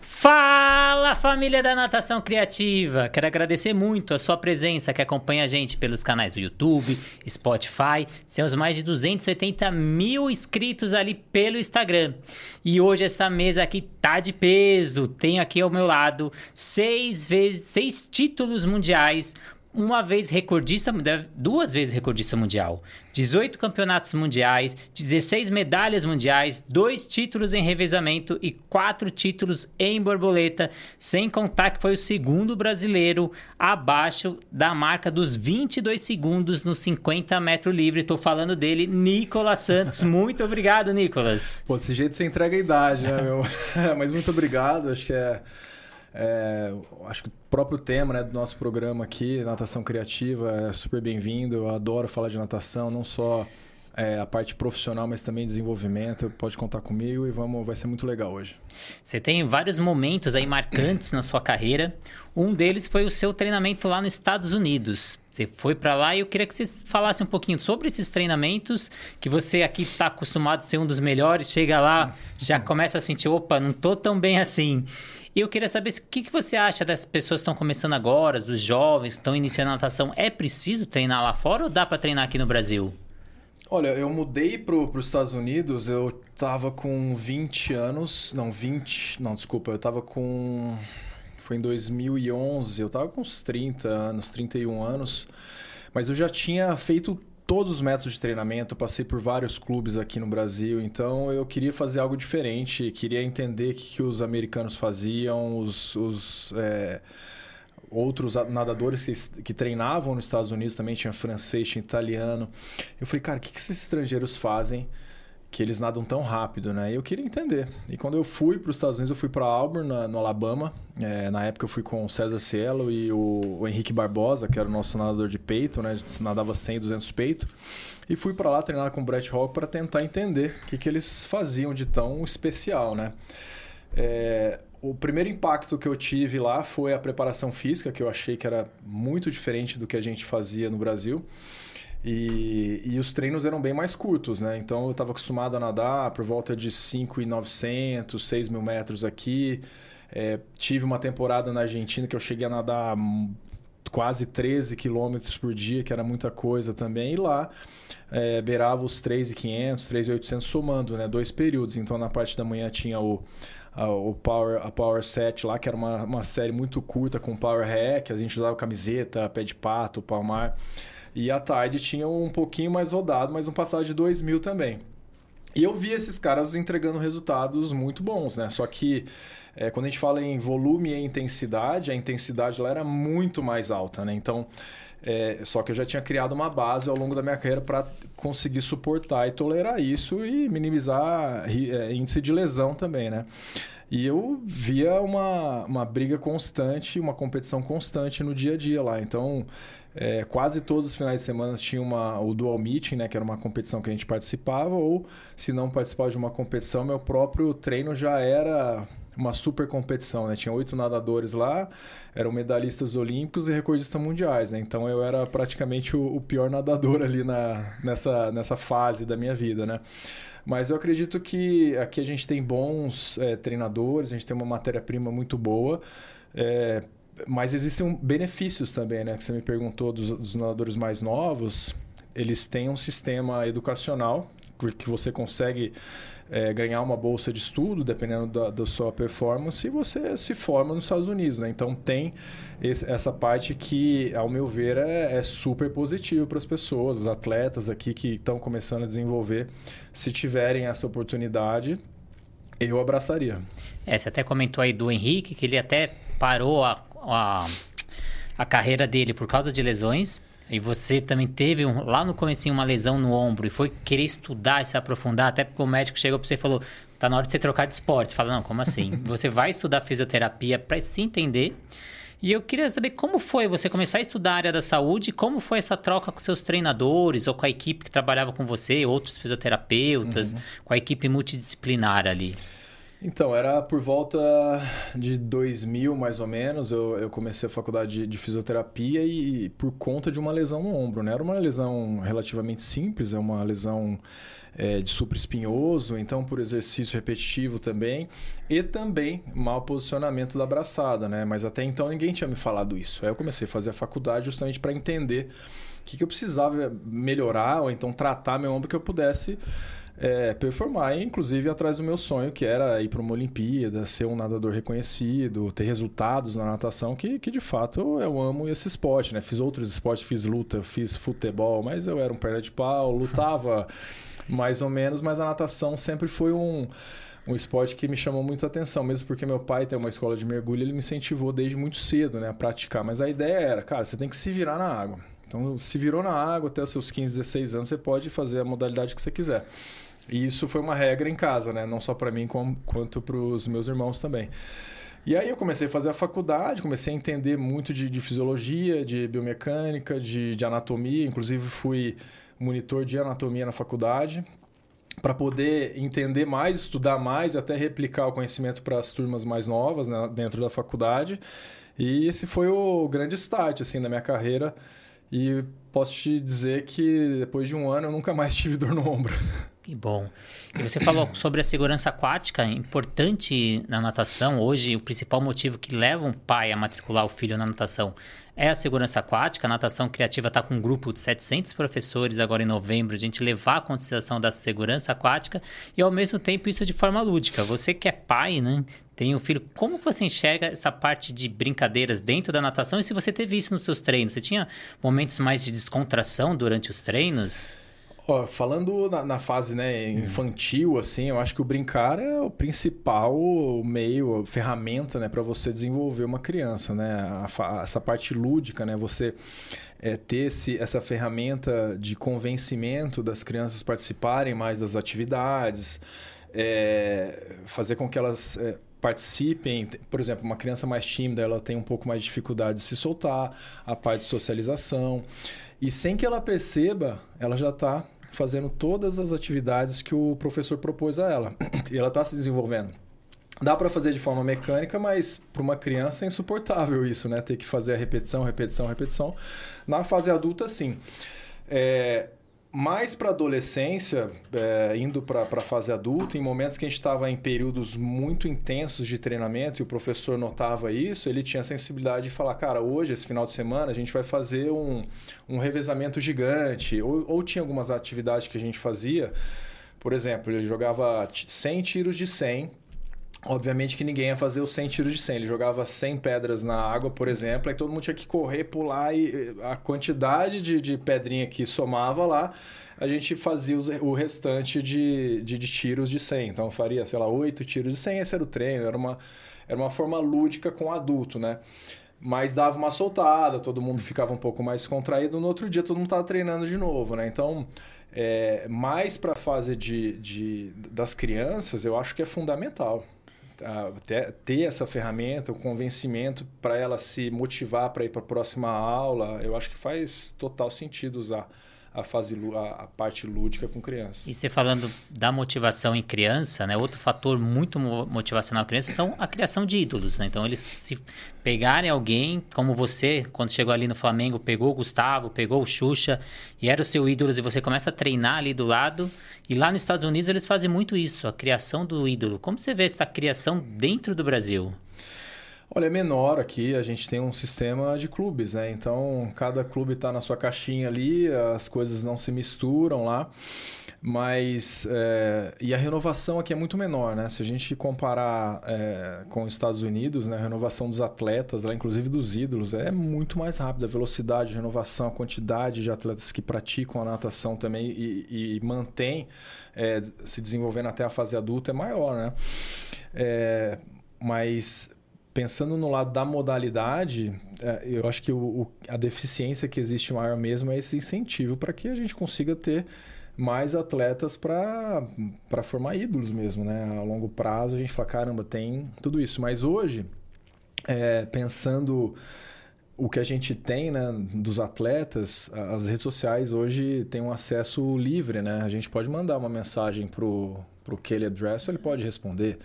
Fala família da Natação Criativa! Quero agradecer muito a sua presença que acompanha a gente pelos canais do YouTube, Spotify. Temos mais de 280 mil inscritos ali pelo Instagram. E hoje essa mesa aqui tá de peso. Tenho aqui ao meu lado seis vezes, seis títulos mundiais uma vez recordista, duas vezes recordista mundial, 18 campeonatos mundiais, 16 medalhas mundiais, dois títulos em revezamento e quatro títulos em borboleta, sem contar que foi o segundo brasileiro abaixo da marca dos 22 segundos no 50 metro livre. Estou falando dele, Nicolas Santos. Muito obrigado, Nicolas. Pô, desse jeito você entrega a idade, né, meu? Mas muito obrigado, acho que é é, acho que o próprio tema né, do nosso programa aqui, natação criativa, é super bem-vindo. Eu adoro falar de natação, não só é, a parte profissional, mas também desenvolvimento. Pode contar comigo e vamos, vai ser muito legal hoje. Você tem vários momentos aí marcantes na sua carreira. Um deles foi o seu treinamento lá nos Estados Unidos. Você foi para lá e eu queria que você falasse um pouquinho sobre esses treinamentos, que você aqui está acostumado a ser um dos melhores, chega lá, já começa a sentir, opa, não tô tão bem assim. E eu queria saber o que, que você acha das pessoas que estão começando agora, dos jovens que estão iniciando a natação. É preciso treinar lá fora ou dá para treinar aqui no Brasil? Olha, eu mudei para os Estados Unidos, eu tava com 20 anos, não, 20, não, desculpa, eu tava com, foi em 2011, eu tava com uns 30 anos, 31 anos, mas eu já tinha feito todos os métodos de treinamento, passei por vários clubes aqui no Brasil, então eu queria fazer algo diferente, queria entender o que, que os americanos faziam, os, os é, outros nadadores que, que, treinavam nos Estados Unidos também, tinha francês, tinha italiano. Eu falei, cara, o que, que esses estrangeiros fazem? Que eles nadam tão rápido, né? E eu queria entender. E quando eu fui para os Estados Unidos, eu fui para Auburn, na, no Alabama. É, na época eu fui com o César Cielo e o, o, Henrique Barbosa, que era o nosso nadador de peito, né? A gente nadava 100, 200 peito. E fui para lá treinar com o Brett Hawk para tentar entender o que, que eles faziam de tão especial, né? É, o primeiro impacto que eu tive lá foi a preparação física, que eu achei que era muito diferente do que a gente fazia no Brasil. E, e os treinos eram bem mais curtos, né? Então eu estava acostumado a nadar por volta de 5,900, 6 mil metros aqui. É, tive uma temporada na Argentina que eu cheguei a nadar quase 13 quilômetros por dia, que era muita coisa também. E lá é, beirava os 3,500, 3,800 somando, né? Dois períodos. Então na parte da manhã tinha o a, o Power, a Power Set lá, que era uma, uma série muito curta com Power Hack, a gente usava camiseta, pé de pato, palmar. E à tarde tinha um pouquinho mais rodado, mas um passado de 2 mil também. E eu vi esses caras entregando resultados muito bons, né? Só que é, quando a gente fala em volume e intensidade, a intensidade lá era muito mais alta, né? Então, é, só que eu já tinha criado uma base ao longo da minha carreira para conseguir suportar e tolerar isso e minimizar é, índice de lesão também, né? E eu via uma, uma briga constante, uma competição constante no dia a dia lá. Então, é, quase todos os finais de semana tinha uma, o Dual Meeting, né, que era uma competição que a gente participava, ou se não participava de uma competição, meu próprio treino já era uma super competição, né? Tinha oito nadadores lá, eram medalhistas olímpicos e recordistas mundiais, né? Então eu era praticamente o, o pior nadador ali na, nessa, nessa fase da minha vida, né? Mas eu acredito que aqui a gente tem bons é, treinadores, a gente tem uma matéria-prima muito boa. É, mas existem benefícios também, né? Que você me perguntou dos, dos nadadores mais novos. Eles têm um sistema educacional que você consegue é, ganhar uma bolsa de estudo, dependendo da, da, sua performance, e você se forma nos Estados Unidos. Né? Então, tem esse, essa parte que, ao meu ver, é, é super positivo para as pessoas, os atletas aqui que estão começando a desenvolver. Se tiverem essa oportunidade, eu abraçaria. É, você até comentou aí do Henrique, que ele até parou a a, a carreira dele por causa de lesões. E você também teve um, lá no começo uma lesão no ombro e foi querer estudar e se aprofundar, até porque o médico chegou para você e falou: tá na hora de você trocar de esporte. Você fala: não, como assim? você vai estudar fisioterapia para se entender. E eu queria saber como foi você começar a estudar a área da saúde, como foi essa troca com seus treinadores ou com a equipe que trabalhava com você, outros fisioterapeutas, uhum. com a equipe multidisciplinar ali. Então, era por volta de 2000, mais ou menos, eu, eu comecei a faculdade de, de, fisioterapia e por conta de uma lesão no ombro, né? Era uma lesão relativamente simples, é uma lesão é, de supraespinhoso, então por exercício repetitivo também, e também mau posicionamento da braçada, né? Mas até então ninguém tinha me falado isso. Aí eu comecei a fazer a faculdade justamente para entender o que, que eu precisava melhorar ou então tratar meu ombro que eu pudesse é, performar, inclusive atrás do meu sonho, que era ir para uma Olimpíada, ser um nadador reconhecido, ter resultados na natação, que, que de fato eu amo esse esporte, né? Fiz outros esportes, fiz luta, fiz futebol, mas eu era um perna de pau, lutava mais ou menos, mas a natação sempre foi um um esporte que me chamou muito a atenção, mesmo porque meu pai tem uma escola de mergulho, ele me incentivou desde muito cedo né, a praticar. Mas a ideia era, cara, você tem que se virar na água. Então, se virou na água até os seus 15, 16 anos, você pode fazer a modalidade que você quiser. E isso foi uma regra em casa, né? Não só para mim, como, quanto para os meus irmãos também. E aí eu comecei a fazer a faculdade, comecei a entender muito de, de fisiologia, de biomecânica, de, de, anatomia. Inclusive fui monitor de anatomia na faculdade para poder entender mais, estudar mais, até replicar o conhecimento para as turmas mais novas né, dentro da faculdade. E esse foi o grande start assim da minha carreira. E posso te dizer que depois de um ano eu nunca mais tive dor no ombro. Que bom. E você falou sobre a segurança aquática, importante na natação. Hoje, o principal motivo que leva um pai a matricular o filho na natação é a segurança aquática. A natação criativa está com um grupo de 700 professores agora em novembro, a gente levar a consideração da segurança aquática e, ao mesmo tempo, isso de forma lúdica. Você que é pai, né? Tem um filho. Como você enxerga essa parte de brincadeiras dentro da natação e se você teve isso nos seus treinos? Você tinha momentos mais de descontração durante os treinos? Ó, falando na, na, fase né, uhum. infantil, assim, eu acho que o brincar é o principal meio, ferramenta, né, para você desenvolver uma criança, né? A, a, essa parte lúdica, né? Você é, ter esse, essa ferramenta de convencimento das crianças participarem mais das atividades, é, fazer com que elas é, participem. Por exemplo, uma criança mais tímida, ela tem um pouco mais de dificuldade de se soltar, a parte de socialização. E sem que ela perceba, ela já está fazendo todas as atividades que o professor propôs a ela. E ela está se desenvolvendo. Dá para fazer de forma mecânica, mas para uma criança é insuportável isso, né? Ter que fazer a repetição, repetição, repetição. Na fase adulta, sim. É, mais para adolescência, é, indo para a fase adulta, em momentos que a gente estava em períodos muito intensos de treinamento e o professor notava isso, ele tinha a sensibilidade de falar: cara, hoje, esse final de semana, a gente vai fazer um, um revezamento gigante. Ou, ou tinha algumas atividades que a gente fazia, por exemplo, ele jogava 100 tiros de 100 Obviamente que ninguém ia fazer os 100 tiros de 100. Ele jogava 100 pedras na água, por exemplo, aí todo mundo tinha que correr, pular e a quantidade de, de pedrinha que somava lá, a gente fazia os, o restante de, de, de, tiros de 100. Então faria, sei lá, 8 tiros de 100, esse era o treino, era uma, era uma forma lúdica com adulto, né? Mas dava uma soltada, todo mundo ficava um pouco mais contraído. No outro dia todo mundo estava treinando de novo, né? Então, é, mais para a fase de, de, das crianças, eu acho que é fundamental ter, essa ferramenta, o convencimento para ela se motivar para ir para a próxima aula, eu acho que faz total sentido usar a fase a, a, parte lúdica com criança. E você falando da motivação em criança, né? Outro fator muito motivacional criança são a criação de ídolos, né? Então eles se pegarem alguém como você, quando chegou ali no Flamengo, pegou o Gustavo, pegou o Xuxa e era o seu ídolo e você começa a treinar ali do lado. E lá nos Estados Unidos eles fazem muito isso, a criação do ídolo. Como você vê essa criação dentro do Brasil? Olha, é menor aqui, a gente tem um sistema de clubes, né? Então, cada clube está na sua caixinha ali, as coisas não se misturam lá. Mas. É, e a renovação aqui é muito menor, né? Se a gente comparar é, com os Estados Unidos, né? a renovação dos atletas, lá, inclusive dos ídolos, é muito mais rápida. A velocidade de renovação, a quantidade de atletas que praticam a natação também e, e mantém é, se desenvolvendo até a fase adulta é maior, né? Mas pensando no lado da modalidade, é, eu acho que o, a deficiência que existe maior mesmo é esse incentivo para que a gente consiga ter mais atletas para formar ídolos mesmo, né? A longo prazo a gente fala, caramba, tem tudo isso. Mas hoje, é, pensando o que a gente tem né, dos atletas, as redes sociais hoje têm um acesso livre, né? A gente pode mandar uma mensagem para o Kelly Address, ele pode responder.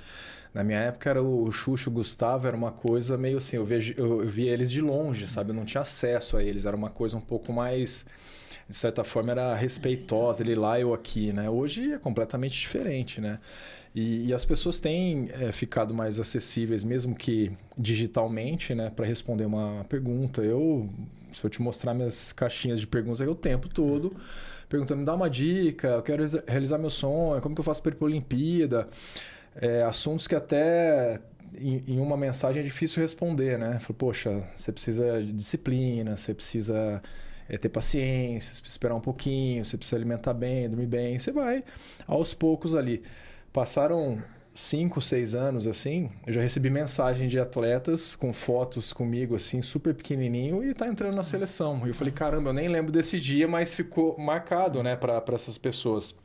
Na minha época era o Xuxo, o Gustavo, era uma coisa meio assim, eu, eu, eu via eles de longe, sabe? Eu não tinha acesso a eles, era uma coisa um pouco mais de certa forma era respeitosa, ele lá eu aqui, né? Hoje é completamente diferente, né? E, e as pessoas têm é, ficado mais acessíveis, mesmo que digitalmente, né? Para responder uma pergunta. Eu, se eu te mostrar minhas caixinhas de perguntas aí o tempo todo, perguntando, me dá uma dica, eu quero realizar meu sonho, como que eu faço para ir para a Olimpíada? É, assuntos que até em, em, uma mensagem é difícil responder, né? Falei, poxa, você precisa de disciplina, você precisa é ter paciência, você precisa esperar um pouquinho, você precisa alimentar bem, dormir bem. Você vai aos poucos ali. Passaram cinco, seis anos assim, eu já recebi mensagem de atletas com fotos comigo assim, super pequenininho e tá entrando na seleção. E eu falei, caramba, eu nem lembro desse dia, mas ficou marcado, né, para essas pessoas.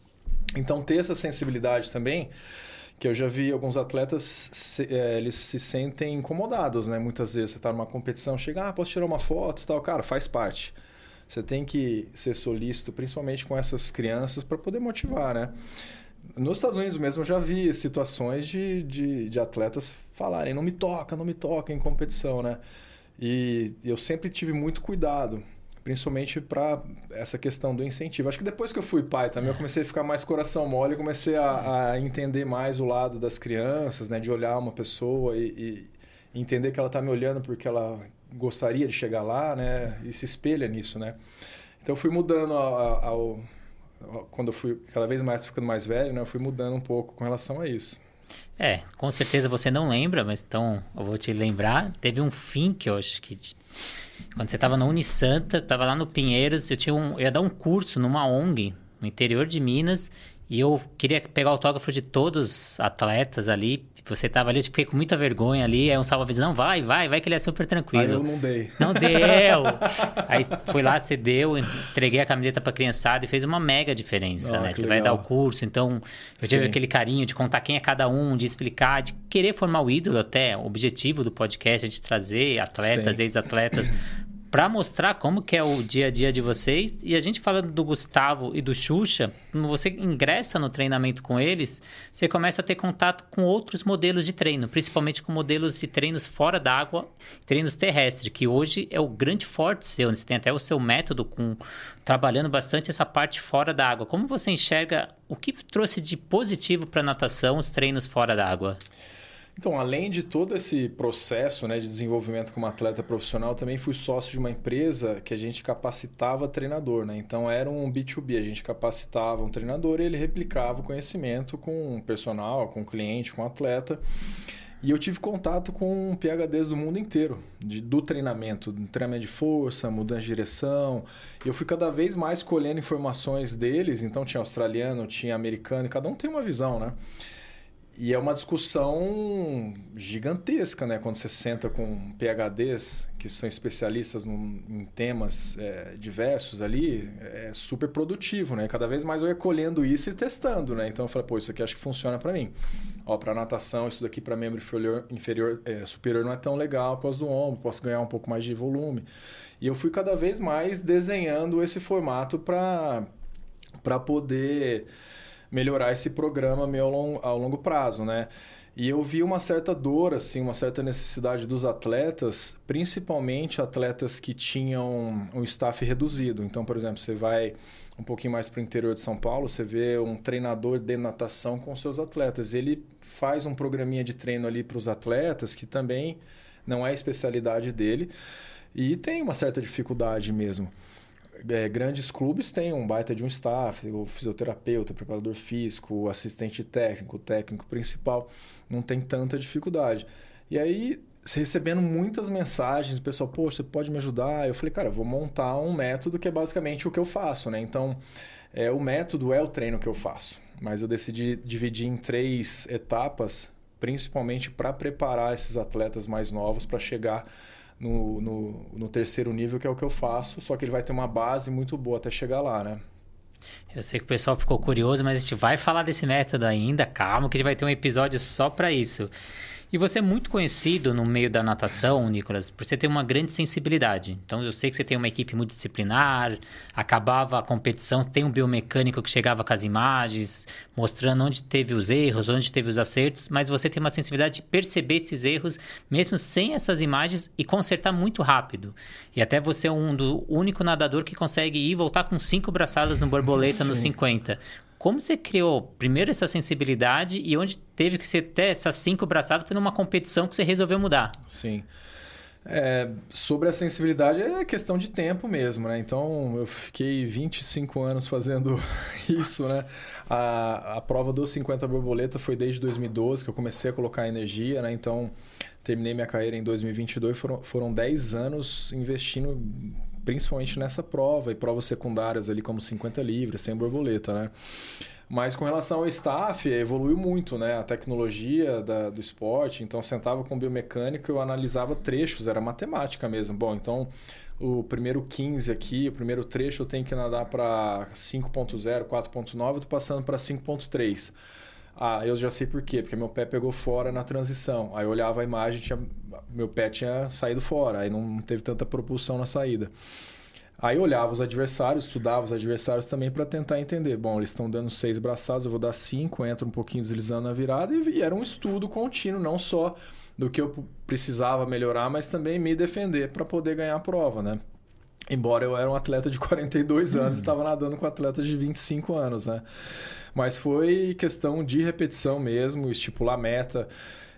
Então ter essa sensibilidade também, que eu já vi alguns atletas, se, é, eles se sentem incomodados, né? Muitas vezes você tá numa competição, chega, ah, posso tirar uma foto, tal, cara, faz parte. Você tem que ser solícito, principalmente com essas crianças, para poder motivar, né? Nos Estados Unidos mesmo eu já vi situações de, de, de, atletas falarem não me toca, não me toca em competição, né? E eu sempre tive muito cuidado, principalmente para essa questão do incentivo. Acho que depois que eu fui pai também, eu comecei a ficar mais coração mole, comecei a, a entender mais o lado das crianças, né? De olhar uma pessoa e, e entender que ela está me olhando porque ela gostaria de chegar lá, né? E se espelha nisso, né? Então eu fui mudando ao, ao, ao, quando eu fui cada vez mais ficando mais velho, né? Eu fui mudando um pouco com relação a isso. É, com certeza você não lembra, mas então eu vou te lembrar. Teve um fim que eu acho que quando você estava na Unisanta, estava lá no Pinheiros, eu tinha um, eu ia dar um curso numa ONG no interior de Minas e eu queria pegar o autógrafo de todos os atletas ali você tava ali, eu fiquei com muita vergonha ali, aí um salva-vidas, não, vai, vai, vai que ele é super tranquilo. Aí eu não dei. Não deu! aí fui lá, você deu, entreguei a camiseta pra criançada e fez uma mega diferença, oh, né? Você legal. vai dar o curso, então eu tive Sim. aquele carinho de contar quem é cada um, de explicar, de querer formar o ídolo até, o objetivo do podcast é de trazer atletas, ex-atletas para mostrar como que é o dia a dia de vocês. E a gente falando do Gustavo e do Xuxa, quando você ingressa no treinamento com eles, você começa a ter contato com outros modelos de treino, principalmente com modelos de treinos fora d'água, treinos terrestres, que hoje é o grande forte seu. Né? Você tem até o seu método com trabalhando bastante essa parte fora d'água. Como você enxerga o que trouxe de positivo para a natação os treinos fora d'água? Então, além de todo esse processo né, de desenvolvimento como atleta profissional, também fui sócio de uma empresa que a gente capacitava treinador. Né? Então, era um B2B, a gente capacitava um treinador e ele replicava o conhecimento com o personal, com o cliente, com o atleta. E eu tive contato com PHDs do mundo inteiro, de, do treinamento, treinamento de força, mudança de direção. E eu fui cada vez mais colhendo informações deles. Então tinha australiano, tinha americano, e cada um tem uma visão, né? E é uma discussão gigantesca, né? Quando você senta com PHDs, que são especialistas num, em temas é, diversos ali, é super produtivo, né? Cada vez mais eu ia colhendo isso e testando, né? Então eu falei, pô, isso aqui acho que funciona para mim. Ó, para natação, isso daqui para membro inferior, inferior é, superior não é tão legal por causa do ombro, posso ganhar um pouco mais de volume. E eu fui cada vez mais desenhando esse formato para poder melhorar esse programa meu ao longo, ao longo prazo, né? E eu vi uma certa dor, assim, uma certa necessidade dos atletas, principalmente atletas que tinham um staff reduzido. Então, por exemplo, você vai um pouquinho mais para o interior de São Paulo, você vê um treinador de natação com seus atletas. Ele faz um programinha de treino ali para os atletas, que também não é a especialidade dele, e tem uma certa dificuldade mesmo é, grandes clubes têm um baita de um staff, o fisioterapeuta, o preparador físico, o assistente técnico, o técnico principal, não tem tanta dificuldade. E aí, recebendo muitas mensagens, o pessoal, poxa, você pode me ajudar? Eu falei, cara, vou montar um método que é basicamente o que eu faço, né? Então, é, o método é o treino que eu faço, mas eu decidi dividir em três etapas, principalmente para preparar esses atletas mais novos para chegar no, no, no, terceiro nível, que é o que eu faço, só que ele vai ter uma base muito boa até chegar lá, né? Eu sei que o pessoal ficou curioso, mas a gente vai falar desse método ainda, calma, que a gente vai ter um episódio só para isso. E você é muito conhecido no meio da natação, Nicolas, por você ter uma grande sensibilidade. Então eu sei que você tem uma equipe multidisciplinar, acabava a competição, tem um biomecânico que chegava com as imagens, mostrando onde teve os erros, onde teve os acertos, mas você tem uma sensibilidade de perceber esses erros, mesmo sem essas imagens, e consertar muito rápido. E até você é um do único nadador que consegue ir e voltar com cinco braçadas no borboleta nos 50. Como você criou primeiro essa sensibilidade e onde teve que você ter essas cinco braçadas foi numa competição que você resolveu mudar? Sim. É, sobre a sensibilidade é questão de tempo mesmo, né? Então eu fiquei 25 anos fazendo isso, né? A, a prova dos 50 borboleta foi desde 2012 que eu comecei a colocar energia, né? Então terminei minha carreira em 2022, foram, foram 10 anos investindo principalmente nessa prova e provas secundárias ali como 50 livres, sem borboleta, né? Mas com relação ao staff, evoluiu muito, né? A tecnologia da, do esporte. Então, sentava com o biomecânico, eu analisava trechos, era matemática mesmo. Bom, então, o primeiro 15 aqui, o primeiro trecho eu tenho que nadar para 5.0, 4.9, eu tô passando para 5.3. Ah, eu já sei por quê, porque meu pé pegou fora na transição. Aí eu olhava a imagem, tinha, meu pé tinha saído fora, aí não teve tanta propulsão na saída. Aí eu olhava os adversários, estudava os adversários também para tentar entender. Bom, eles estão dando seis braçadas, eu vou dar cinco, entro um pouquinho deslizando na virada e, e era um estudo contínuo, não só do que eu precisava melhorar, mas também me defender para poder ganhar a prova, né? Embora eu era um atleta de 42 anos e estava nadando com atletas de 25 anos, né? Mas foi questão de repetição mesmo, estipular meta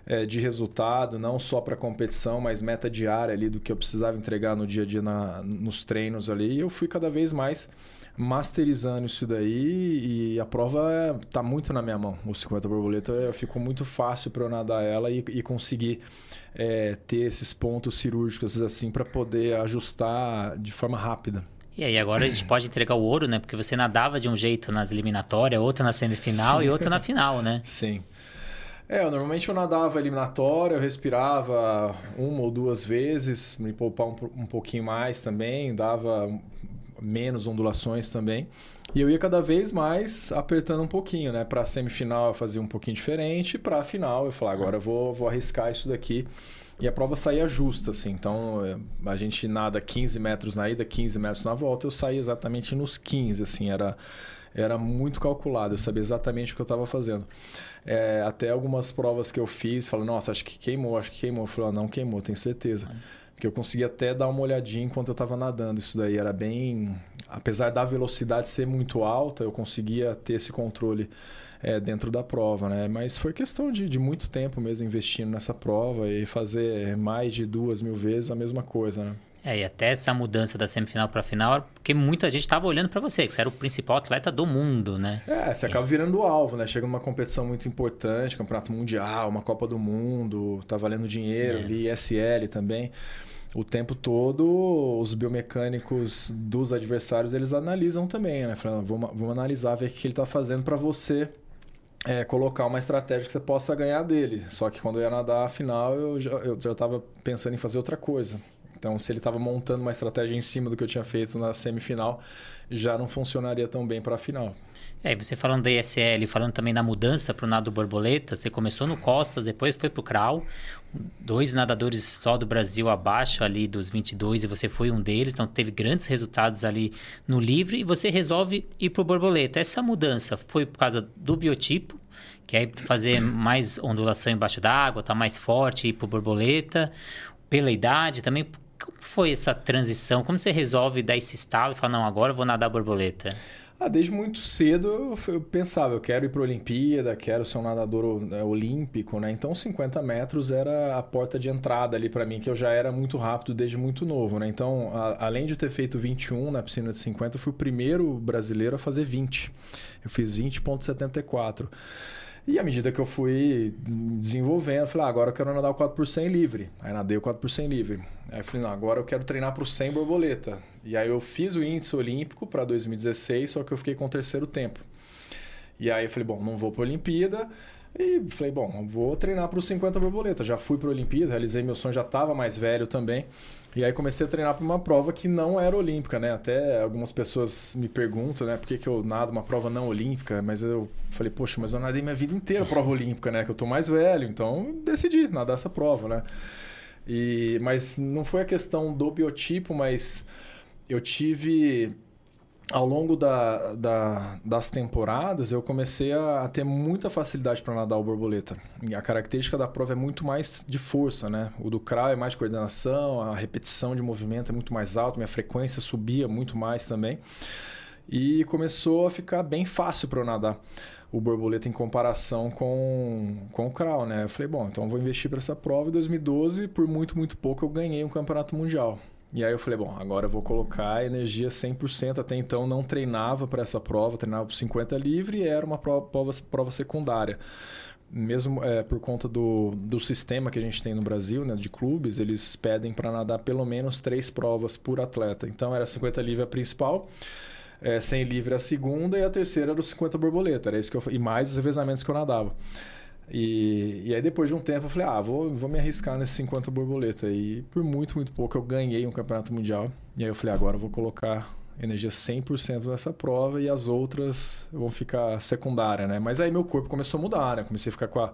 é, de resultado, não só para competição, mas meta diária ali do que eu precisava entregar no dia a dia na, nos treinos ali. E eu fui cada vez mais masterizando isso daí e a prova está muito na minha mão. O 50 borboleta ficou muito fácil para eu nadar ela e, e conseguir é, ter esses pontos cirúrgicos assim para poder ajustar de forma rápida. E aí agora a gente pode entregar o ouro, né? Porque você nadava de um jeito nas eliminatórias, outra na semifinal Sim. e outra na final, né? Sim. É, eu, normalmente eu nadava eliminatória, eu respirava uma ou duas vezes, me poupar um, um pouquinho mais também, dava menos ondulações também. E eu ia cada vez mais apertando um pouquinho, né? Para semifinal eu fazia um pouquinho diferente, para a final eu falava, agora eu vou, vou arriscar isso daqui. E a prova saía justa, assim. Então, é, a gente nada 15 metros na ida, 15 metros na volta. Eu saí exatamente nos 15, assim. Era, era muito calculado. Eu sabia exatamente o que eu estava fazendo. É, até algumas provas que eu fiz, falei, nossa, acho que queimou, acho que queimou. Eu falei, não queimou, tenho certeza. Porque eu conseguia até dar uma olhadinha enquanto eu estava nadando. Isso daí era bem... Apesar da velocidade ser muito alta, eu conseguia ter esse controle é, dentro da prova, né? Mas foi questão de, de muito tempo mesmo investindo nessa prova e fazer mais de duas mil vezes a mesma coisa, né? É, e até essa mudança da semifinal para a final, porque muita gente estava olhando para você, que você era o principal atleta do mundo, né? É, você acaba virando o alvo, né? Chega numa competição muito importante, campeonato mundial, uma Copa do Mundo, tá valendo dinheiro é. ali, SL também. O tempo todo, os biomecânicos dos adversários, eles analisam também, né? Falando, vamos, vamos analisar, ver o que ele está fazendo para você é, colocar uma estratégia que você possa ganhar dele. Só que quando eu ia nadar a final, eu já, eu já estava pensando em fazer outra coisa. Então, se ele estava montando uma estratégia em cima do que eu tinha feito na semifinal, já não funcionaria tão bem para a final. É, você falando da ESL, falando também da mudança para o nado borboleta, você começou no Costas, depois foi para o Crawl, dois nadadores só do Brasil abaixo ali dos 22 e você foi um deles, então teve grandes resultados ali no livre e você resolve ir para o borboleta. Essa mudança foi por causa do biotipo, que é fazer mais ondulação embaixo d'água, tá mais forte, ir para borboleta, pela idade também, foi essa transição? Como você resolve dar esse estalo e falar, não, agora eu vou nadar borboleta? Ah, desde muito cedo eu, pensava, eu quero ir para a Olimpíada, quero ser um nadador né, olímpico, né? Então 50 metros era a porta de entrada ali para mim, que eu já era muito rápido desde muito novo, né? Então, a, além de ter feito 21 na piscina de 50, eu fui o primeiro brasileiro a fazer 20. Eu fiz 20.74. E à medida que eu fui desenvolvendo, eu falei, ah, agora eu quero nadar o 4 por 100 livre. Aí nadei o 4 por 100 livre. Aí eu falei, não, agora eu quero treinar para o 100 borboleta. E aí eu fiz o índice olímpico para 2016, só que eu fiquei com o terceiro tempo. E aí eu falei, bom, não vou para a Olimpíada, E falei, bom, vou treinar para os 50 borboletas. Já fui para a Olimpíada, realizei meu sonho, já estava mais velho também. E aí comecei a treinar para uma prova que não era olímpica, né? Até algumas pessoas me perguntam, né, por que, que eu nado uma prova não olímpica, mas eu falei, poxa, mas eu nadei minha vida inteira prova olímpica, né? Que eu tô mais velho, então decidi nadar essa prova, né? E, mas não foi a questão do biotipo, mas eu tive ao longo da, da, das temporadas, eu comecei a, a ter muita facilidade para nadar o borboleta. E a característica da prova é muito mais de força, né? O do crawl é mais de coordenação, a repetição de movimento é muito mais alta, minha frequência subia muito mais também. E começou a ficar bem fácil para eu nadar o borboleta em comparação com, com o crawl, né? Eu falei, bom, então vou investir para essa prova. Em 2012, por muito, muito pouco, eu ganhei um campeonato mundial. E aí eu falei, bom, agora eu vou colocar energia 100%. Até então não treinava para essa prova, treinava por 50 livre e era uma prova, prova, secundária. Mesmo é, por conta do, do sistema que a gente tem no Brasil, né, de clubes, eles pedem para nadar pelo menos três provas por atleta. Então era 50 livre a principal, é, 100 livre a segunda e a terceira era os 50 borboleta. Era isso que eu, e mais os revezamentos que eu nadava. E, e aí depois de um tempo eu falei, ah, vou, vou me arriscar nesse 50 borboleta. E por muito, muito pouco eu ganhei um campeonato mundial. E aí eu falei, agora eu vou colocar energia 100% nessa prova e as outras vão ficar secundária, né? Mas aí meu corpo começou a mudar, né? Comecei a ficar com a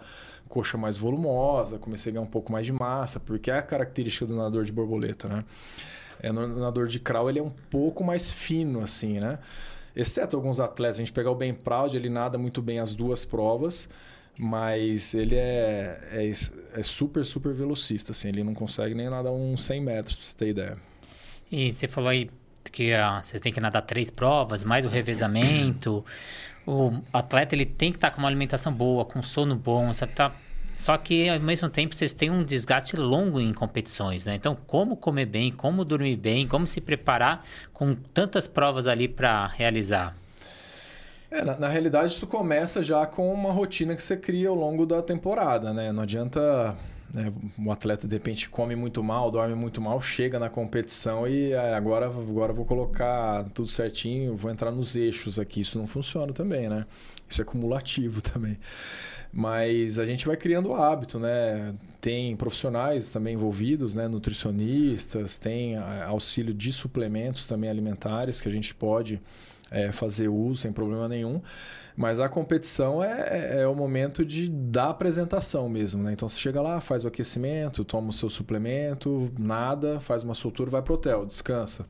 coxa mais volumosa, comecei a ganhar um pouco mais de massa, porque é a característica do nadador de borboleta, né? É, no nadador de crawl ele é um pouco mais fino, assim, né? Exceto alguns atletas, a gente pegar o Ben Proud, ele nada muito bem as duas provas, mas ele é, é, é, super, super velocista, assim. Ele não consegue nem nadar uns 100 metros, pra você ter ideia. E você falou aí que ah, você tem que nadar três provas, mais o revezamento. o atleta ele tem que estar com uma alimentação boa, com sono bom, sabe? Tá... Só que ao mesmo tempo vocês têm um desgaste longo em competições, né? Então, como comer bem, como dormir bem, como se preparar com tantas provas ali para realizar? É, na, na, realidade, isso começa já com uma rotina que você cria ao longo da temporada, né? Não adianta né, um atleta, de repente, come muito mal, dorme muito mal, chega na competição e ah, agora, agora vou colocar tudo certinho, vou entrar nos eixos aqui. Isso não funciona também, né? Isso é cumulativo também. Mas a gente vai criando o hábito, né? Tem profissionais também envolvidos, né? Nutricionistas, tem ah, auxílio de suplementos também alimentares que a gente pode é, fazer uso sem problema nenhum. Mas a competição é, é, é o momento de da apresentação mesmo, né? Então você chega lá, faz o aquecimento, toma o seu suplemento, nada, faz uma soltura, vai pro hotel, descansa.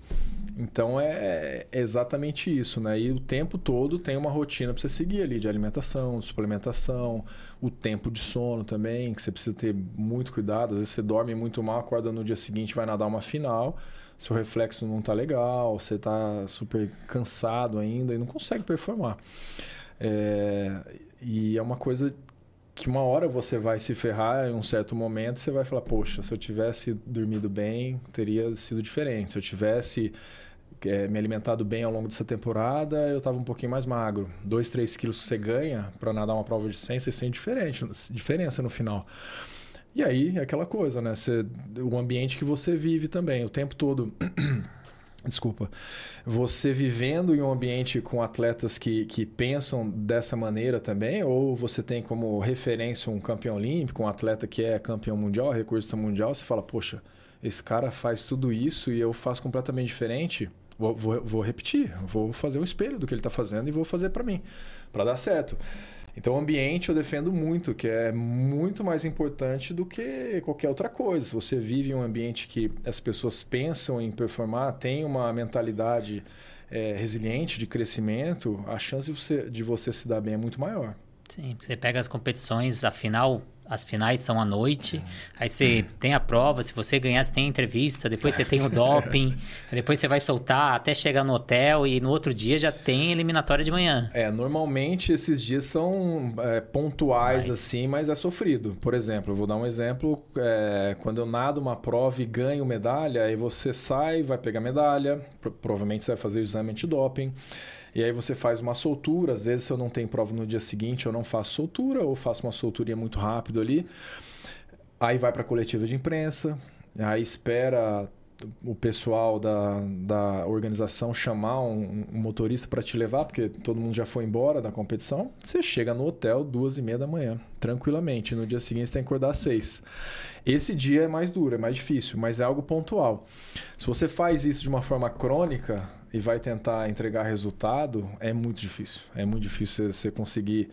Então é, é exatamente isso, né? E o tempo todo tem uma rotina para você seguir ali de alimentação, de suplementação, o tempo de sono também, que você precisa ter muito cuidado. Às vezes você dorme muito mal, acorda no dia seguinte, vai nadar uma final seu reflexo não está legal, você está super cansado ainda e não consegue performar. É, e é uma coisa que uma hora você vai se ferrar em um certo momento, você vai falar, poxa, se eu tivesse dormido bem, teria sido diferente. Se eu tivesse é, me alimentado bem ao longo dessa temporada, eu estava um pouquinho mais magro. 2, 3 quilos que você ganha para nadar uma prova de 100, você sente diferente, diferença no final. E aí, é aquela coisa, né? Você, o ambiente que você vive também, o tempo todo. Desculpa. Você vivendo em um ambiente com atletas que, que pensam dessa maneira também, ou você tem como referência um campeão olímpico, um atleta que é campeão mundial, recurso mundial, você fala, poxa, esse cara faz tudo isso e eu faço completamente diferente. Vou, vou, vou repetir, vou fazer um espelho do que ele está fazendo e vou fazer para mim, para dar certo. Então, o ambiente eu defendo muito, que é muito mais importante do que qualquer outra coisa. Se você vive em um ambiente que as pessoas pensam em performar, tem uma mentalidade é, resiliente de crescimento, a chance de você, de você se dar bem é muito maior. Sim, você pega as competições, afinal, as finais são à noite, aí você tem a prova, se você ganhar, você tem a entrevista, depois você tem o doping, depois você vai soltar até chegar no hotel e no outro dia já tem eliminatória de manhã. É, normalmente esses dias são é, pontuais mas... assim, mas é sofrido. Por exemplo, eu vou dar um exemplo, é, quando eu nado uma prova e ganho medalha, aí você sai, vai pegar medalha, provavelmente você vai fazer o exame antidoping, e aí você faz uma soltura, às vezes se eu não tenho prova no dia seguinte, eu não faço soltura, ou faço uma solturinha muito rápido ali. Aí vai para a coletiva de imprensa, aí espera o pessoal da, da organização chamar um, um motorista para te levar, porque todo mundo já foi embora da competição, você chega no hotel duas e meia da manhã, tranquilamente. No dia seguinte você tem que acordar às seis. Esse dia é mais duro, é mais difícil, mas é algo pontual. Se você faz isso de uma forma crônica e vai tentar entregar resultado, é muito difícil. É muito difícil você conseguir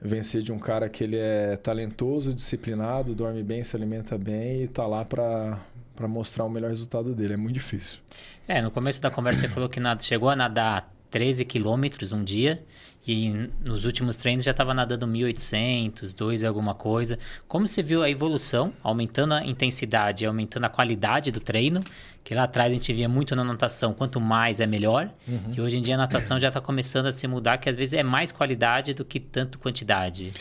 vencer de um cara que ele é talentoso, disciplinado, dorme bem, se alimenta bem e está lá para para mostrar o melhor resultado dele. É muito difícil. É, no começo da conversa você falou que nada, chegou a nadar 13 quilômetros um dia e nos últimos treinos já estava nadando 1.800, 2 alguma coisa. Como você viu a evolução, aumentando a intensidade, aumentando a qualidade do treino? Que lá atrás a gente via muito na natação, quanto mais é melhor. Uhum. E hoje em dia a natação já está começando a se mudar, que às vezes é mais qualidade do que tanto quantidade.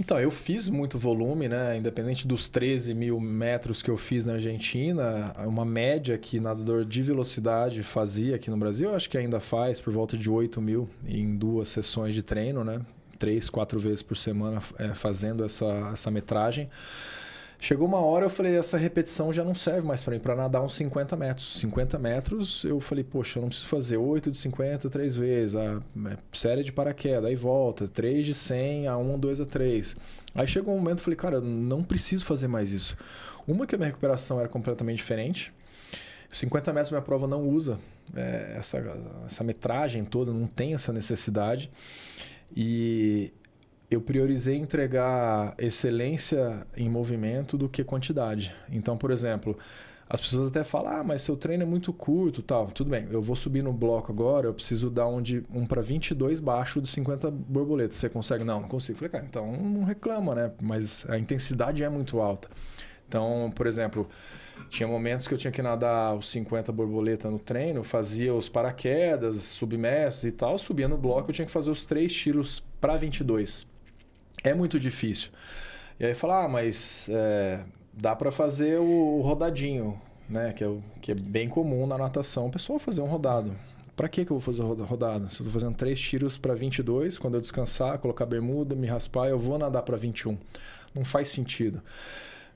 Então, eu fiz muito volume, né? Independente dos 13 mil metros que eu fiz na Argentina, uma média que nadador de velocidade fazia aqui no Brasil, acho que ainda faz por volta de 8 mil em duas sessões de treino, né? Três, quatro vezes por semana é, fazendo essa, essa metragem. Chegou uma hora eu falei, essa repetição já não serve mais para mim, para nadar uns 50 metros. 50 metros eu falei, poxa, eu não preciso fazer 8 de 50 três vezes, a é, série de paraquedas, aí volta, 3 de 100 a 1, 2 a 3. Aí chegou um momento eu falei, cara, eu não preciso fazer mais isso. Uma que a minha recuperação era completamente diferente. 50 metros minha prova não usa é, essa, essa metragem toda, não tem essa necessidade. E eu priorizei entregar excelência em movimento do que quantidade. Então, por exemplo, as pessoas até falam, ah, mas seu treino é muito curto tal. Tudo bem, eu vou subir no bloco agora, eu preciso dar um, um para 22 baixo de 50 borboletas. Você consegue? Não, não consigo. Falei, cara, então não reclama, né? Mas a intensidade é muito alta. Então, por exemplo, tinha momentos que eu tinha que nadar os 50 borboletas no treino, fazia os paraquedas, submersos e tal, subia no bloco, eu tinha que fazer os três tiros para 22 é muito difícil. E aí falar, ah, mas é, dá para fazer o, rodadinho, né? Que é, que é bem comum na natação, o pessoal fazer um rodado. Para que, que eu vou fazer rodado? Se eu estou fazendo três tiros para 22, quando eu descansar, colocar bermuda, me raspar, eu vou nadar para 21. Não faz sentido.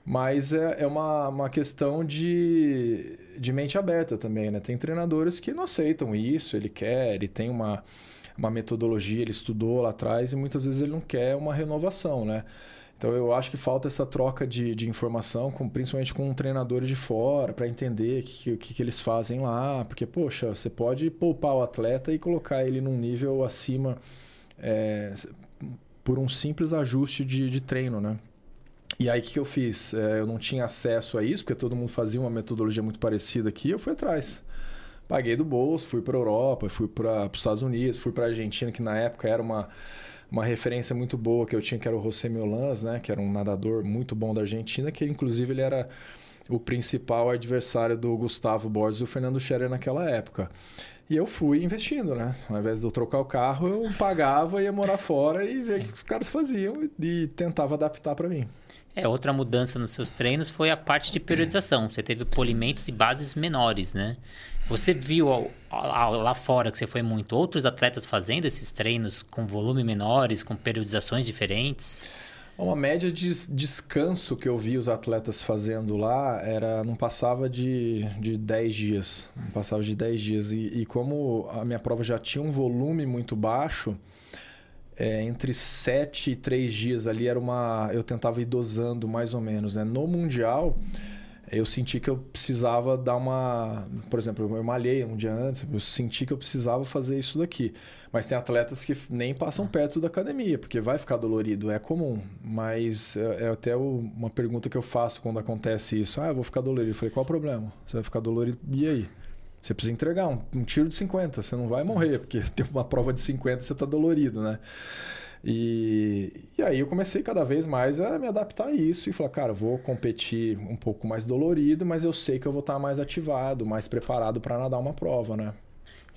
Mas é, é uma, uma questão de, de mente aberta também, né? Tem treinadores que não aceitam isso, ele quer, ele tem uma uma metodologia, ele estudou lá atrás e muitas vezes ele não quer uma renovação, né? Então eu acho que falta essa troca de, de informação, com, principalmente com treinadores de fora, para entender o que, que, que, eles fazem lá. Porque, poxa, você pode poupar o atleta e colocar ele num nível acima é, por um simples ajuste de, de treino, né? E aí o que, que eu fiz? É, eu não tinha acesso a isso, porque todo mundo fazia uma metodologia muito parecida aqui, eu fui atrás paguei do bolso, fui para Europa, fui para os Estados Unidos, fui para Argentina, que na época era uma, uma referência muito boa que eu tinha, que era o José Miolans, né? Que era um nadador muito bom da Argentina, que inclusive ele era o principal adversário do Gustavo Borges e o Fernando Scherer naquela época. E eu fui investindo, né? Ao invés de eu trocar o carro, eu pagava, ia morar fora e ver o que os caras faziam e tentava adaptar para mim. É, outra mudança nos seus treinos foi a parte de periodização. Você teve polimentos e bases menores, né? Você viu lá fora que você foi muito outros atletas fazendo esses treinos com volume menores, com periodizações diferentes? Uma média de descanso que eu vi os atletas fazendo lá era não passava de, de 10 dias. Não passava de 10 dias. E, e como a minha prova já tinha um volume muito baixo, é, entre 7 e 3 dias ali era uma. Eu tentava ir dosando mais ou menos. Né? No Mundial eu senti que eu precisava dar uma. Por exemplo, eu malhei um dia antes, eu senti que eu precisava fazer isso daqui. Mas tem atletas que nem passam perto da academia, porque vai ficar dolorido, é comum. Mas é, é até uma pergunta que eu faço quando acontece isso. Ah, eu vou ficar dolorido. Eu falei, qual o problema? Você vai ficar dolorido, e aí? Você precisa entregar um, um tiro de 50, você não vai morrer, porque tem uma prova de 50 você está dolorido, né? E, e aí eu comecei cada vez mais a me adaptar a isso e falar, cara, vou competir um pouco mais dolorido, mas eu sei que eu vou estar mais ativado, mais preparado para nadar uma prova, né?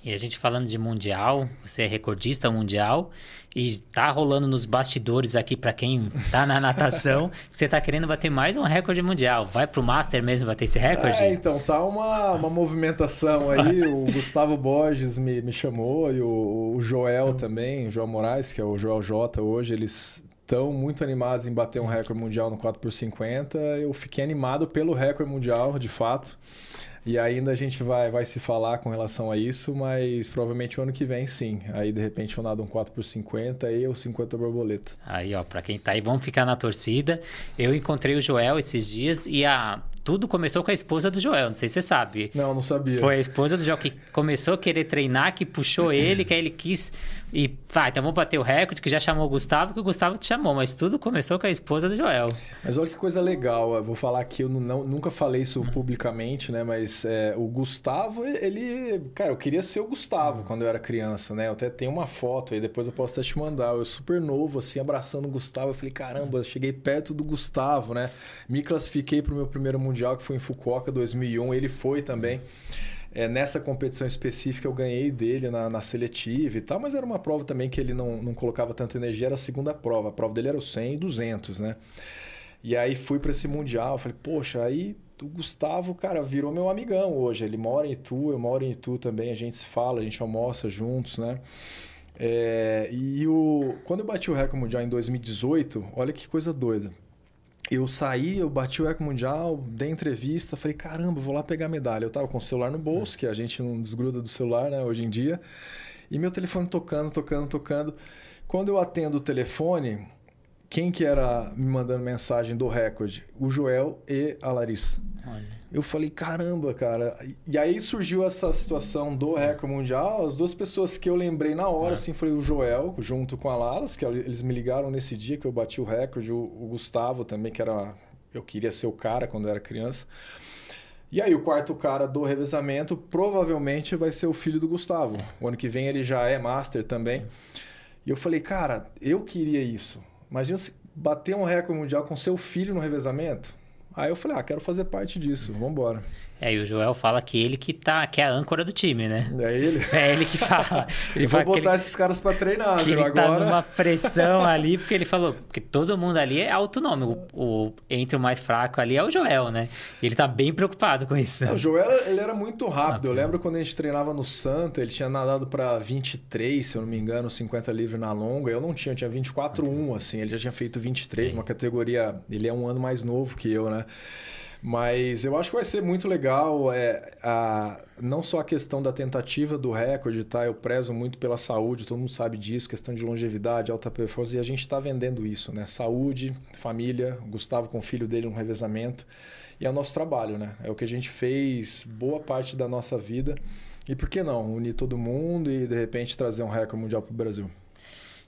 E a gente falando de mundial, você é recordista mundial e tá rolando nos bastidores aqui para quem tá na natação, você tá querendo bater mais um recorde mundial. Vai pro Master mesmo bater esse recorde? É, então tá uma, uma movimentação aí. o Gustavo Borges me, me chamou e o, o Joel também, o Joel Moraes, que é o Joel J hoje, eles estão muito animados em bater um recorde mundial no 4x50. Eu fiquei animado pelo recorde mundial, de fato. E ainda a gente vai, vai se falar com relação a isso, mas provavelmente o ano que vem sim. Aí de repente eu nado um 4 por 50 e o 50 borboleta. Aí, ó, para quem tá aí, vamos ficar na torcida. Eu encontrei o Joel esses dias e a tudo começou com a esposa do Joel, não sei se você sabe. Não, não sabia. Foi a esposa do Joel que começou a querer treinar, que puxou ele, que aí ele quis. E, vai, então vamos bater o recorde, que já chamou o Gustavo, que o Gustavo te chamou, mas tudo começou com a esposa do Joel. Mas olha que coisa legal, eu vou falar aqui, eu não, nunca falei isso publicamente, né? Mas é, o Gustavo, ele. Cara, eu queria ser o Gustavo quando eu era criança, né? Eu até tenho uma foto aí, depois eu posso até te mandar. Eu super novo, assim, abraçando o Gustavo. Eu falei, caramba, eu cheguei perto do Gustavo, né? Me classifiquei pro meu primeiro Mundial, que foi em Fukuoka 2001. Ele foi também. É, nessa competição específica eu ganhei dele na, na, seletiva e tal, mas era uma prova também que ele não, não colocava tanta energia, era a segunda prova. A prova dele era o 100 e 200, né? E aí fui para esse Mundial, falei, poxa, aí o Gustavo, cara, virou meu amigão hoje. Ele mora em Itu, eu moro em Itu também, a gente se fala, a gente almoça juntos, né? É, e o, quando eu bati o recorde mundial em 2018, olha que coisa doida eu saí, eu bati o Eco Mundial, dei entrevista, falei, caramba, vou lá pegar a medalha. Eu tava com o celular no bolso, que a gente não desgruda do celular, né, hoje em dia. E meu telefone tocando, tocando, tocando. Quando eu atendo o telefone, quem que era me mandando mensagem do recorde? O Joel e a Larissa. Olha. Eu falei, caramba, cara. E aí surgiu essa situação do recorde mundial. As duas pessoas que eu lembrei na hora, é. assim, foi o Joel, junto com a Lalas, que eles me ligaram nesse dia que eu bati o recorde. O, Gustavo também, que era. Eu queria ser o cara quando eu era criança. E aí, o quarto cara do revezamento provavelmente vai ser o filho do Gustavo. O ano que vem ele já é master também. Sim. E eu falei, cara, eu queria isso. Imagina se bater um recorde mundial com seu filho no revezamento. Aí eu falei, ah, quero fazer parte disso, vamos embora. É, e o Joel fala que ele que tá, que é a âncora do time, né? É ele? É ele que fala. Ele vai botar ele, esses caras para treinar, que ele agora. tá numa pressão ali, porque ele falou que todo mundo ali é autonômico. O, o, entre o mais fraco ali é o Joel, né? Ele tá bem preocupado com isso. É, o Joel, ele era muito rápido. Eu lembro quando a gente treinava no Santa, ele tinha nadado para 23, se eu não me engano, 50 livre na longa. Eu não tinha, eu tinha 24-1, assim. Ele já tinha feito 23, Sim. uma categoria... Ele é um ano mais novo que eu, né? Mas eu acho que vai ser muito legal, é, a, não só a questão da tentativa do recorde, tá? Eu prezo muito pela saúde, todo mundo sabe disso, questão de longevidade, alta performance, e a gente está vendendo isso, né? Saúde, família, Gustavo com o filho dele um revezamento, e é o nosso trabalho, né? É o que a gente fez boa parte da nossa vida. E por que não? Unir todo mundo e de repente trazer um recorde mundial para o Brasil.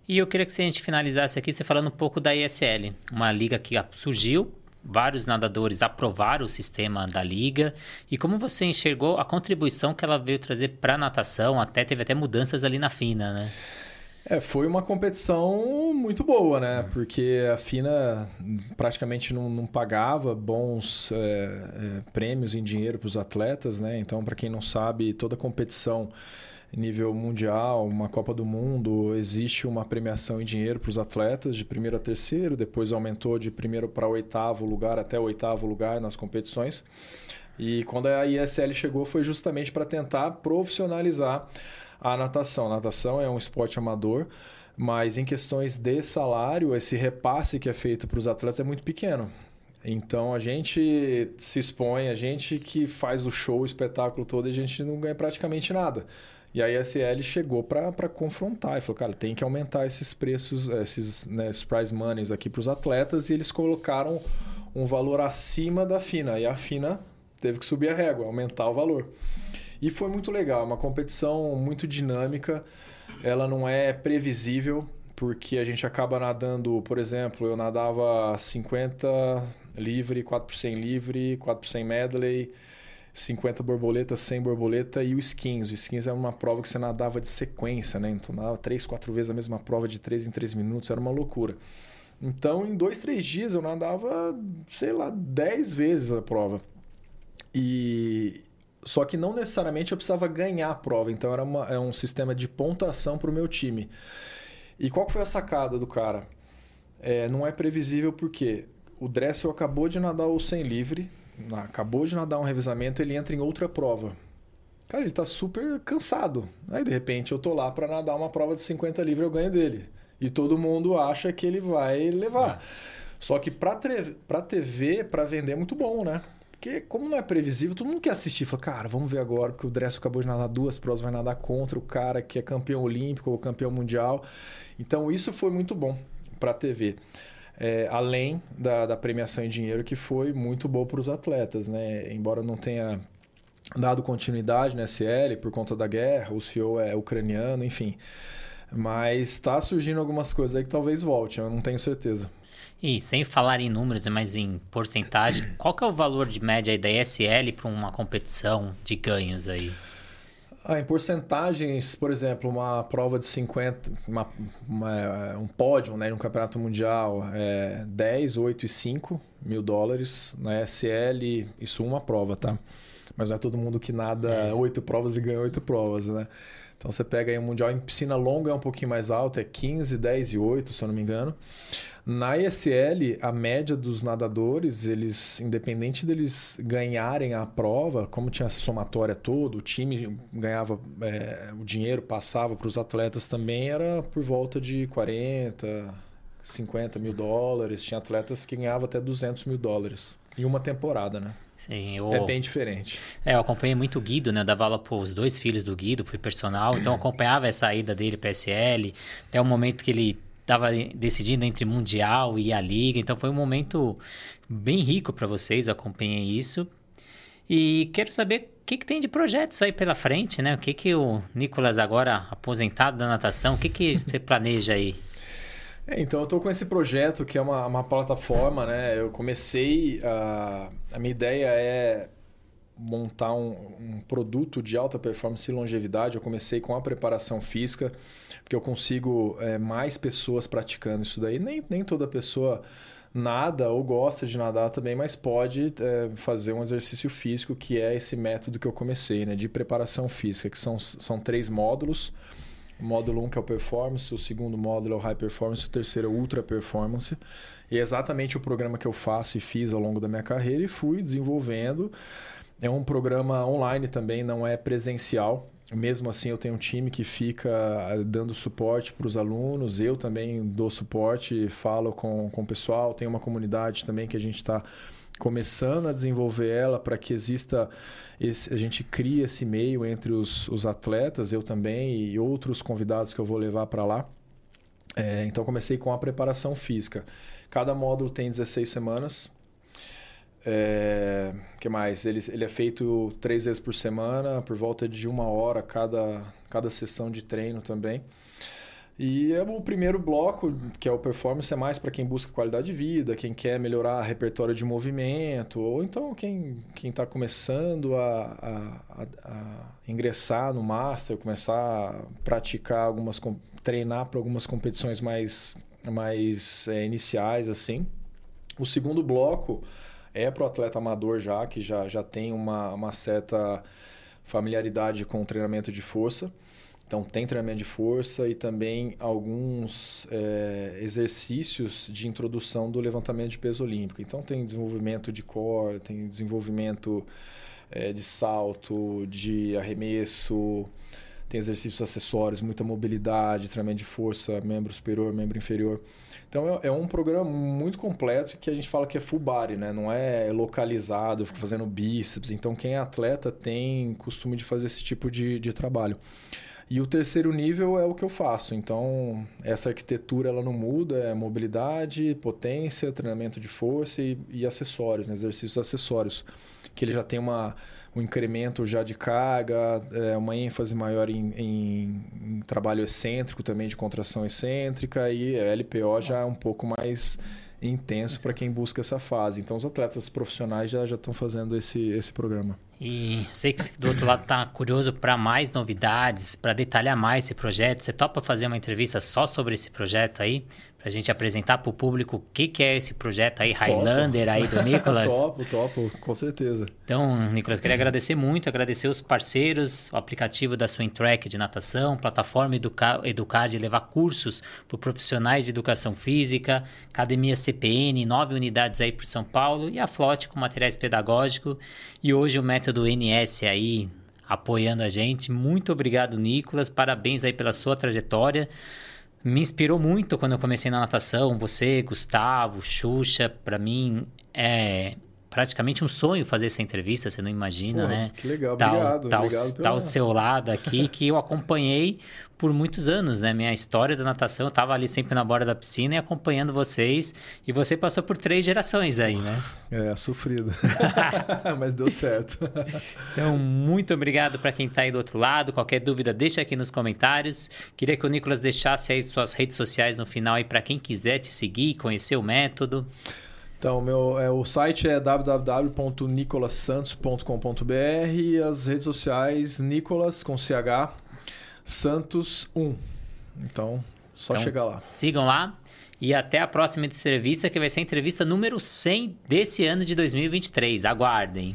E eu queria que a gente finalizasse aqui você falando um pouco da ESL, uma liga que surgiu vários nadadores aprovaram o sistema da liga. E como você enxergou a contribuição que ela veio trazer para a natação? Até teve até mudanças ali na FINA, né? É, foi uma competição muito boa, né? Porque a FINA praticamente não, não pagava bons é, é, prêmios em dinheiro para os atletas, né? Então, para quem não sabe, toda competição nível mundial, uma Copa do Mundo, existe uma premiação em dinheiro para os atletas de primeiro a terceiro, depois aumentou de primeiro para oitavo lugar até oitavo lugar nas competições. E quando a ISL chegou foi justamente para tentar profissionalizar a natação. A natação é um esporte amador, mas em questões de salário, esse repasse que é feito para os atletas é muito pequeno. Então a gente se expõe, a gente que faz o show, o espetáculo todo, a gente não ganha praticamente nada. E a ISL chegou para confrontar e falou, cara, tem que aumentar esses preços, esses, né, prize monies aqui para os atletas e eles colocaram um valor acima da FINA. E a FINA teve que subir a régua, aumentar o valor. E foi muito legal, uma competição muito dinâmica, ela não é previsível, porque a gente acaba nadando, por exemplo, eu nadava 50 livre, 4 por 100 livre, 4 por 100 medley, 50 borboletas, 100 borboleta e o skins. O skins é uma prova que você nadava de sequência, né? Então nadava três, quatro vezes a mesma prova de três em três minutos, era uma loucura. Então, em dois, três dias eu nadava, sei lá, dez vezes a prova. E só que não necessariamente eu precisava ganhar a prova, então era uma, é um sistema de pontuação para o meu time. E qual foi a sacada do cara? É, não é previsível porque o Dressel acabou de nadar o 100 livre, acabou de nadar um revezamento, ele entra em outra prova. Cara, ele tá super cansado. Aí, de repente, eu tô lá para nadar uma prova de 50 livre, eu ganho dele. E todo mundo acha que ele vai levar. É. Só que para TV, para vender é muito bom, né? Porque como não é previsível, todo mundo quer assistir. Fala, cara, vamos ver agora, porque o Dressel acabou de nadar duas provas, vai nadar contra o cara que é campeão olímpico ou campeão mundial. Então isso foi muito bom para a TV. É, além da, da, premiação em dinheiro, que foi muito boa para os atletas, né? Embora não tenha dado continuidade na SL por conta da guerra, o CEO é ucraniano, enfim. Mas está surgindo algumas coisas aí que talvez volte, eu não tenho certeza. E sem falar em números, mas em porcentagem, qual que é o valor de média da ESL para uma competição de ganhos aí? Ah, em porcentagens, por exemplo, uma prova de 50, uma, uma, um pódio né, no campeonato mundial é 10, 8 e 5 mil dólares. Na ESL, isso uma prova, tá? Mas não é todo mundo que nada é. oito provas e ganha oito provas, né? Então você pega aí um mundial em piscina longa é um pouquinho mais alto, é 15, 10 e 8, se eu não me engano. Na ESL, a média dos nadadores, eles, independente deles ganharem a prova, como tinha essa somatória toda, o time ganhava é, o dinheiro, passava para os atletas também, era por volta de 40, 50 mil dólares. Tinha atletas que ganhavam até 200 mil dólares em uma temporada, né? Sim, eu... É bem diferente. É, eu acompanhei muito o Guido, né? Eu dava aula para os dois filhos do Guido, fui personal, então eu acompanhava essa ida dele para SL, até o momento que ele estava decidindo entre Mundial e a Liga, então foi um momento bem rico para vocês, eu acompanhei isso. E quero saber o que, que tem de projetos aí pela frente, né? O que, que o Nicolas, agora aposentado da natação, o que, que você planeja aí? É, então, eu estou com esse projeto que é uma, uma plataforma, né? Eu comecei. A, a minha ideia é montar um, um, produto de alta performance e longevidade. Eu comecei com a preparação física, porque eu consigo é, mais pessoas praticando isso daí. Nem, nem toda pessoa nada ou gosta de nadar também, mas pode é, fazer um exercício físico, que é esse método que eu comecei, né? De preparação física, que são, são três módulos. Módulo 1 um, que é o performance, o segundo módulo é o high performance, o terceiro é o ultra performance. E é exatamente o programa que eu faço e fiz ao longo da minha carreira e fui desenvolvendo. É um programa online também, não é presencial. Mesmo assim, eu tenho um time que fica eh, dando suporte para os alunos. Eu também dou suporte, falo com, com o pessoal. Tem uma comunidade também que a gente está começando a desenvolver ela para que exista esse, a gente cria esse meio entre os, os atletas, eu também e outros convidados que eu vou levar para lá. É, então comecei com a preparação física. Cada módulo tem 16 semanas. É, que mais? Ele, ele é feito três vezes por semana, por volta de uma hora cada, cada sessão de treino também. E é o primeiro bloco, que é o performance, é mais para quem busca qualidade de vida, quem quer melhorar repertório de movimento, ou então quem está começando a, a, a, ingressar no Master, começar a praticar algumas, treinar para algumas competições mais, mais é, iniciais, assim. O segundo bloco é para o atleta amador já, que já, já tem uma, uma certa familiaridade com o treinamento de força. Então, tem treinamento de força e também alguns é, exercícios de introdução do levantamento de peso olímpico. Então, tem desenvolvimento de core, tem desenvolvimento é, de salto, de arremesso, tem exercícios acessórios, muita mobilidade, treinamento de força, membro superior, membro inferior. Então é, é, um programa muito completo que a gente fala que é full body, né? Não é localizado, fica fazendo bíceps. Então quem é atleta tem costume de fazer esse tipo de, de trabalho. E o terceiro nível é o que eu faço. Então, essa arquitetura ela não muda, é mobilidade, potência, treinamento de força e, e acessórios, né? exercícios acessórios. Que ele já tem uma, um incremento já de carga, é, uma ênfase maior em, em, em, trabalho excêntrico também, de contração excêntrica, e a LPO já é um pouco mais intenso para quem busca essa fase. Então, os atletas profissionais já estão fazendo esse, esse programa. E sei que do outro lado está curioso para mais novidades, para detalhar mais esse projeto. Você topa fazer uma entrevista só sobre esse projeto aí? Para a gente apresentar para o público o que, que é esse projeto aí, topo. Highlander aí do Nicolas? topo, topo, com certeza. Então, Nicolas, queria agradecer muito, agradecer os parceiros, o aplicativo da Swing Track de natação, plataforma Educar, Educar de levar cursos para profissionais de educação física, Academia CPN, nove unidades aí para São Paulo e a Flote com materiais pedagógicos. E hoje o método NS aí apoiando a gente. Muito obrigado, Nicolas. Parabéns aí pela sua trajetória. Me inspirou muito quando eu comecei na natação. Você, Gustavo, Xuxa, para mim é praticamente um sonho fazer essa entrevista, você não imagina, Pô, né? Que legal, tá, obrigado. Tá, obrigado ao, pela... tá ao seu lado aqui, que eu acompanhei por muitos anos, né? Minha história da natação, eu tava ali sempre na borda da piscina e acompanhando vocês. E você passou por três gerações aí, né? É, sofrido. Mas deu certo. Então, muito obrigado para quem tá aí do outro lado. Qualquer dúvida, deixa aqui nos comentários. Queria que o Nicolas deixasse aí suas redes sociais no final aí para quem quiser te seguir, conhecer o método. Então, meu, é, o site é www.nicolassantos.com.br e as redes sociais Nicolas com CH Santos 1. Então, só Então, chegar lá. Sigam lá. E até a próxima entrevista, que vai ser a entrevista número 100 desse ano de 2023. Aguardem.